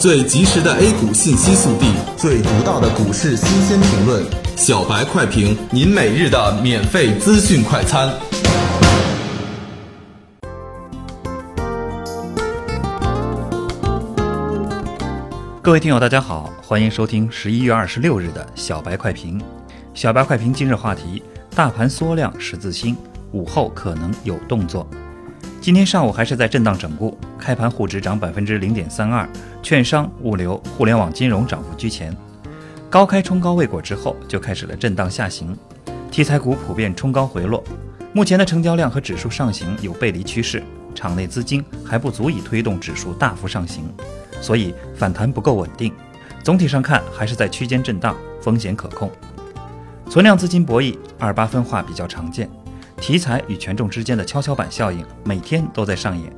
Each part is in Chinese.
最及时的 A 股信息速递，最独到的股市新鲜评论，小白快评，您每日的免费资讯快餐。各位听友，大家好，欢迎收听十一月二十六日的小白快评。小白快评今日话题：大盘缩量十字星，午后可能有动作。今天上午还是在震荡整固，开盘沪指涨百分之零点三二，券商、物流、互联网金融涨幅居前。高开冲高未果之后，就开始了震荡下行，题材股普遍冲高回落。目前的成交量和指数上行有背离趋势，场内资金还不足以推动指数大幅上行，所以反弹不够稳定。总体上看，还是在区间震荡，风险可控。存量资金博弈，二八分化比较常见。题材与权重之间的跷跷板效应每天都在上演。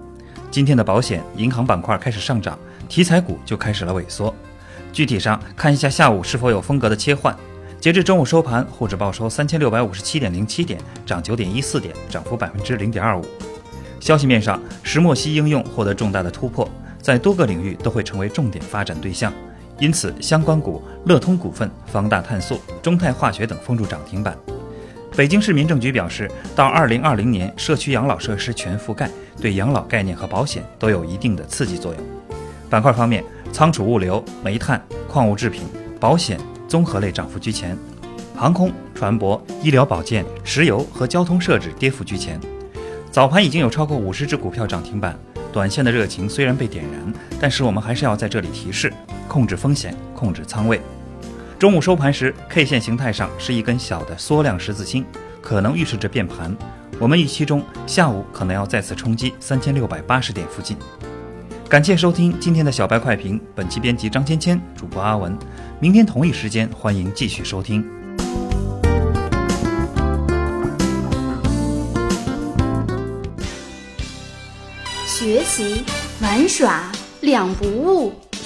今天的保险、银行板块开始上涨，题材股就开始了萎缩。具体上看一下下午是否有风格的切换。截至中午收盘，沪指报收三千六百五十七点零七点，涨九点一四点，涨幅百分之零点二五。消息面上，石墨烯应用获得重大的突破，在多个领域都会成为重点发展对象，因此相关股乐通股份、方大碳素、中泰化学等封住涨停板。北京市民政局表示，到二零二零年，社区养老设施全覆盖，对养老概念和保险都有一定的刺激作用。板块方面，仓储物流、煤炭、矿物制品、保险、综合类涨幅居前，航空、船舶、医疗保健、石油和交通设置跌幅居前。早盘已经有超过五十只股票涨停板，短线的热情虽然被点燃，但是我们还是要在这里提示：控制风险，控制仓位。中午收盘时，K 线形态上是一根小的缩量十字星，可能预示着变盘。我们预期中下午可能要再次冲击三千六百八十点附近。感谢收听今天的小白快评，本期编辑张芊芊，主播阿文。明天同一时间欢迎继续收听。学习玩耍两不误。